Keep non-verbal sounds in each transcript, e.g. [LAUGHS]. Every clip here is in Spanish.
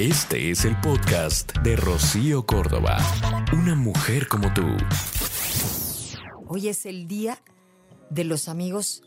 Este es el podcast de Rocío Córdoba. Una mujer como tú. Hoy es el día de los amigos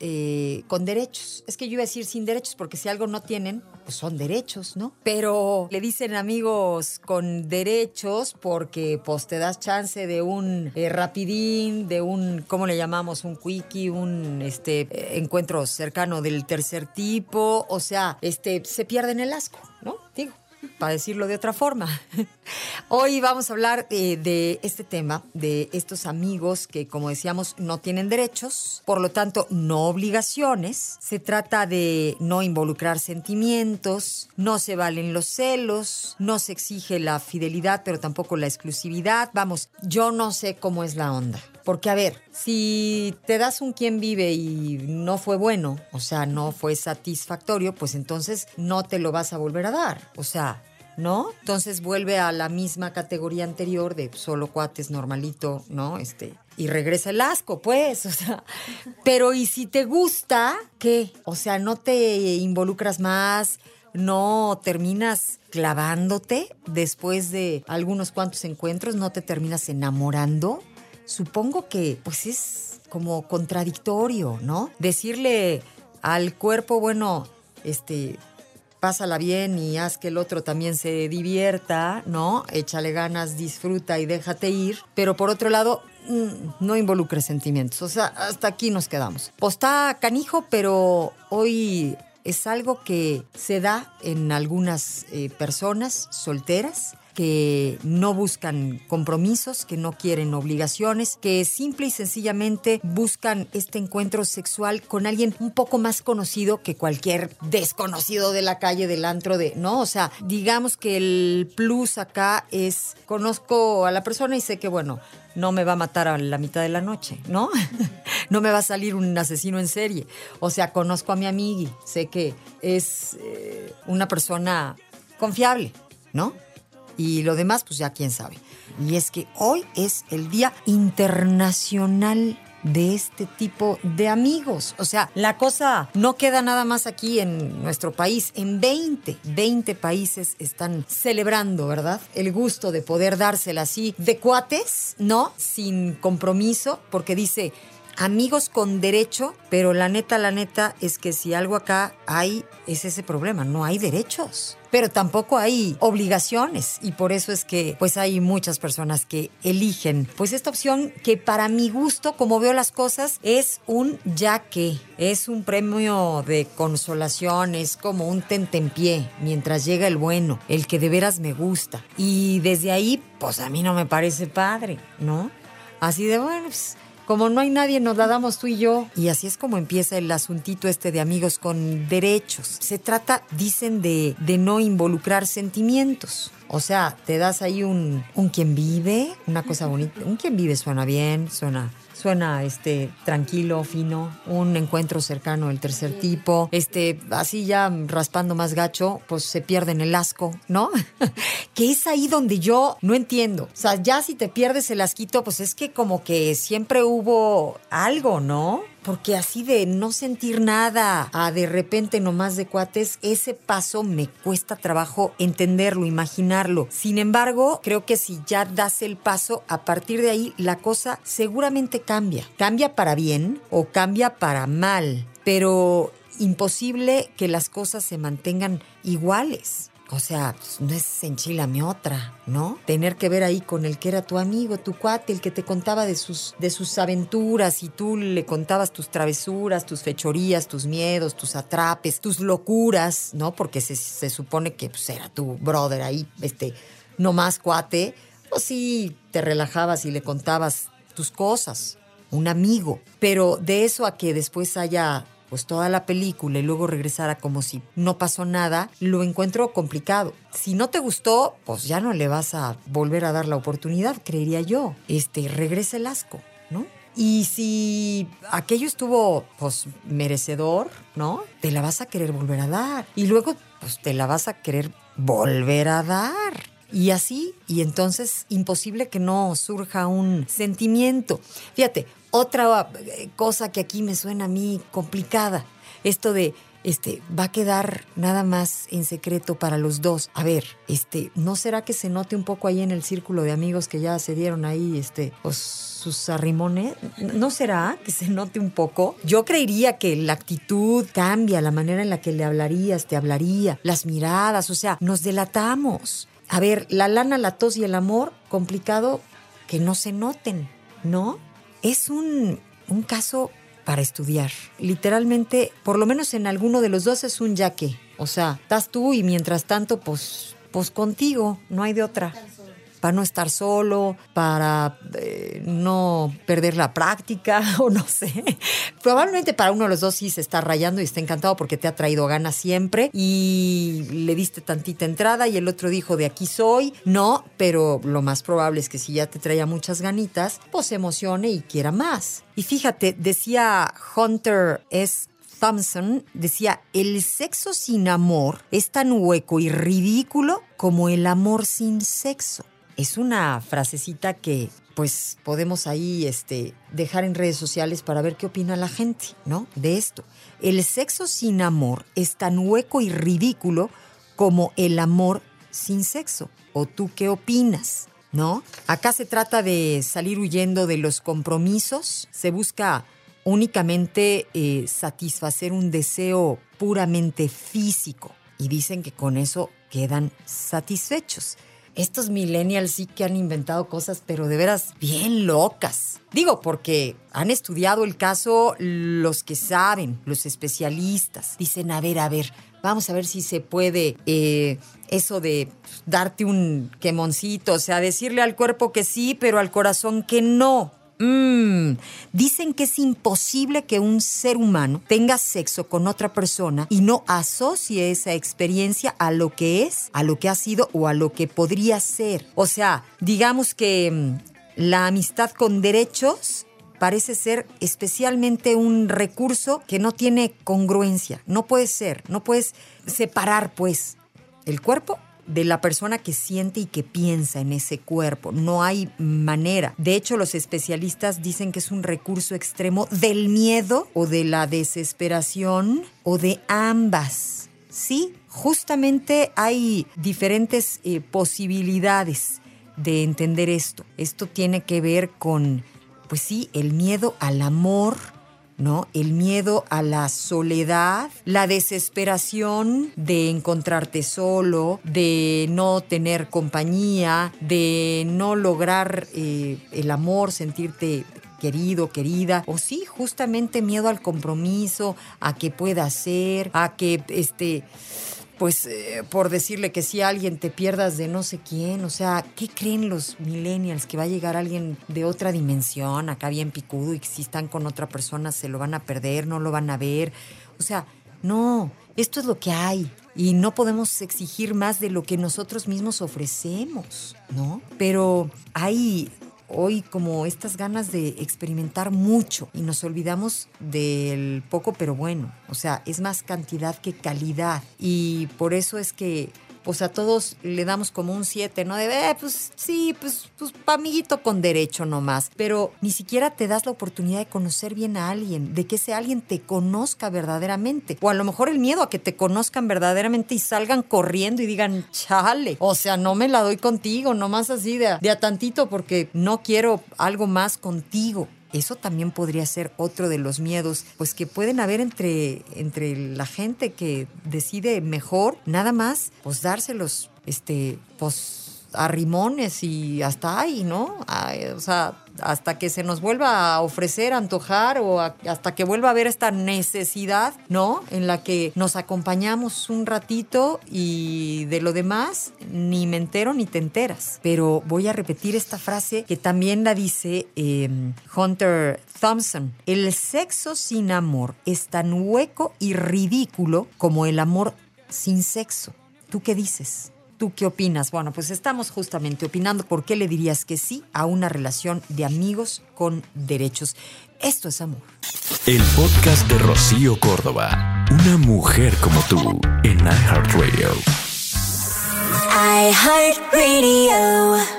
eh, con derechos. Es que yo iba a decir sin derechos, porque si algo no tienen, pues son derechos, ¿no? Pero le dicen amigos con derechos porque pues te das chance de un eh, rapidín, de un, ¿cómo le llamamos? Un quickie, un este, eh, encuentro cercano del tercer tipo. O sea, este, se pierden el asco, ¿no? Para decirlo de otra forma. [LAUGHS] Hoy vamos a hablar eh, de este tema, de estos amigos que, como decíamos, no tienen derechos, por lo tanto, no obligaciones. Se trata de no involucrar sentimientos, no se valen los celos, no se exige la fidelidad, pero tampoco la exclusividad. Vamos, yo no sé cómo es la onda. Porque, a ver, si te das un quien vive y no fue bueno, o sea, no fue satisfactorio, pues entonces no te lo vas a volver a dar. O sea, ¿no? Entonces vuelve a la misma categoría anterior de solo cuates normalito, ¿no? Este, y regresa el asco, pues, [LAUGHS] o sea, pero y si te gusta, ¿qué? O sea, no te involucras más, no terminas clavándote después de algunos cuantos encuentros, no te terminas enamorando. Supongo que pues es como contradictorio, ¿no? Decirle al cuerpo, bueno, este, pásala bien y haz que el otro también se divierta, ¿no? Échale ganas, disfruta y déjate ir. Pero por otro lado, mm, no involucre sentimientos. O sea, hasta aquí nos quedamos. Pues está canijo, pero hoy es algo que se da en algunas eh, personas solteras que no buscan compromisos, que no quieren obligaciones, que simple y sencillamente buscan este encuentro sexual con alguien un poco más conocido que cualquier desconocido de la calle, del antro de, ¿no? O sea, digamos que el plus acá es, conozco a la persona y sé que, bueno, no me va a matar a la mitad de la noche, ¿no? [LAUGHS] no me va a salir un asesino en serie. O sea, conozco a mi amigui, sé que es eh, una persona confiable, ¿no? Y lo demás, pues ya quién sabe. Y es que hoy es el Día Internacional de este tipo de amigos. O sea, la cosa no queda nada más aquí en nuestro país. En 20, 20 países están celebrando, ¿verdad? El gusto de poder dársela así de cuates, ¿no? Sin compromiso, porque dice amigos con derecho, pero la neta, la neta es que si algo acá hay, es ese problema, no hay derechos. Pero tampoco hay obligaciones y por eso es que pues hay muchas personas que eligen pues esta opción que para mi gusto, como veo las cosas, es un ya que, es un premio de consolación, es como un tentempié mientras llega el bueno, el que de veras me gusta. Y desde ahí pues a mí no me parece padre, ¿no? Así de bueno, pues, como no hay nadie, nos la damos tú y yo. Y así es como empieza el asuntito este de amigos con derechos. Se trata, dicen, de, de no involucrar sentimientos. O sea, te das ahí un, un quien vive, una cosa bonita. Un quien vive suena bien, suena suena este tranquilo, fino, un encuentro cercano del tercer tipo, este así ya raspando más gacho, pues se pierden el asco, ¿no? [LAUGHS] que es ahí donde yo no entiendo. O sea, ya si te pierdes el asquito, pues es que como que siempre hubo algo, ¿no? Porque así de no sentir nada a de repente nomás de cuates, ese paso me cuesta trabajo entenderlo, imaginarlo. Sin embargo, creo que si ya das el paso, a partir de ahí la cosa seguramente cambia. Cambia para bien o cambia para mal, pero imposible que las cosas se mantengan iguales. O sea, no es enchilame otra, ¿no? Tener que ver ahí con el que era tu amigo, tu cuate, el que te contaba de sus, de sus aventuras y tú le contabas tus travesuras, tus fechorías, tus miedos, tus atrapes, tus locuras, ¿no? Porque se, se supone que pues, era tu brother ahí, este, no más cuate. Pues sí, te relajabas y le contabas tus cosas, un amigo. Pero de eso a que después haya pues toda la película y luego regresara como si no pasó nada, lo encuentro complicado. Si no te gustó, pues ya no le vas a volver a dar la oportunidad, creería yo. Este, regresa el asco, ¿no? Y si aquello estuvo, pues, merecedor, ¿no? Te la vas a querer volver a dar. Y luego, pues, te la vas a querer volver a dar. Y así, y entonces imposible que no surja un sentimiento. Fíjate, otra eh, cosa que aquí me suena a mí complicada, esto de este, va a quedar nada más en secreto para los dos. A ver, este, ¿no será que se note un poco ahí en el círculo de amigos que ya se dieron ahí, este, pues, sus arrimones? ¿No será que se note un poco? Yo creería que la actitud cambia, la manera en la que le hablarías, te hablaría, las miradas, o sea, nos delatamos. A ver, la lana, la tos y el amor, complicado que no se noten, ¿no? Es un, un caso para estudiar. Literalmente, por lo menos en alguno de los dos es un ya que. O sea, estás tú y mientras tanto, pues, pues contigo, no hay de otra para no estar solo, para eh, no perder la práctica [LAUGHS] o no sé. Probablemente para uno de los dos sí se está rayando y está encantado porque te ha traído ganas siempre y le diste tantita entrada y el otro dijo de aquí soy. No, pero lo más probable es que si ya te traía muchas ganitas, pues se emocione y quiera más. Y fíjate, decía Hunter S. Thompson decía, el sexo sin amor es tan hueco y ridículo como el amor sin sexo. Es una frasecita que pues podemos ahí este, dejar en redes sociales para ver qué opina la gente, ¿no? De esto. El sexo sin amor es tan hueco y ridículo como el amor sin sexo. ¿O tú qué opinas? ¿No? Acá se trata de salir huyendo de los compromisos. Se busca únicamente eh, satisfacer un deseo puramente físico. Y dicen que con eso quedan satisfechos estos millennials sí que han inventado cosas, pero de veras bien locas. Digo, porque han estudiado el caso los que saben, los especialistas. Dicen, a ver, a ver, vamos a ver si se puede eh, eso de darte un quemoncito, o sea, decirle al cuerpo que sí, pero al corazón que no. Mm. Dicen que es imposible que un ser humano tenga sexo con otra persona y no asocie esa experiencia a lo que es, a lo que ha sido o a lo que podría ser. O sea, digamos que mm, la amistad con derechos parece ser especialmente un recurso que no tiene congruencia. No puede ser, no puedes separar pues el cuerpo de la persona que siente y que piensa en ese cuerpo. No hay manera. De hecho, los especialistas dicen que es un recurso extremo del miedo o de la desesperación o de ambas. Sí, justamente hay diferentes eh, posibilidades de entender esto. Esto tiene que ver con, pues sí, el miedo al amor, ¿no? El miedo a la soledad, la desesperación de encontrarte solo, de no tener compañía, de no lograr eh, el amor, sentirte querido, querida, o sí, justamente miedo al compromiso, a que pueda ser, a que este pues eh, por decirle que si alguien te pierdas de no sé quién, o sea, ¿qué creen los millennials? Que va a llegar alguien de otra dimensión, acá bien picudo, y que si están con otra persona se lo van a perder, no lo van a ver. O sea, no, esto es lo que hay. Y no podemos exigir más de lo que nosotros mismos ofrecemos, ¿no? Pero hay hoy como estas ganas de experimentar mucho y nos olvidamos del poco pero bueno. O sea, es más cantidad que calidad. Y por eso es que pues a todos le damos como un 7, ¿no? De, eh, pues sí, pues, pues amiguito con derecho nomás. Pero ni siquiera te das la oportunidad de conocer bien a alguien, de que ese alguien te conozca verdaderamente. O a lo mejor el miedo a que te conozcan verdaderamente y salgan corriendo y digan, chale, o sea, no me la doy contigo, nomás así de, de a tantito porque no quiero algo más contigo. Eso también podría ser otro de los miedos, pues que pueden haber entre, entre la gente que decide mejor, nada más, pues dárselos, este, pues arrimones y hasta ahí, ¿no? o sea, hasta que se nos vuelva a ofrecer, a antojar o hasta que vuelva a haber esta necesidad, ¿no? En la que nos acompañamos un ratito y de lo demás ni me entero ni te enteras. Pero voy a repetir esta frase que también la dice em, Hunter Thompson. El sexo sin amor es tan hueco y ridículo como el amor sin sexo. ¿Tú qué dices? ¿Tú qué opinas? Bueno, pues estamos justamente opinando por qué le dirías que sí a una relación de amigos con derechos. Esto es amor. El podcast de Rocío Córdoba. Una mujer como tú en iHeartRadio. iHeartRadio.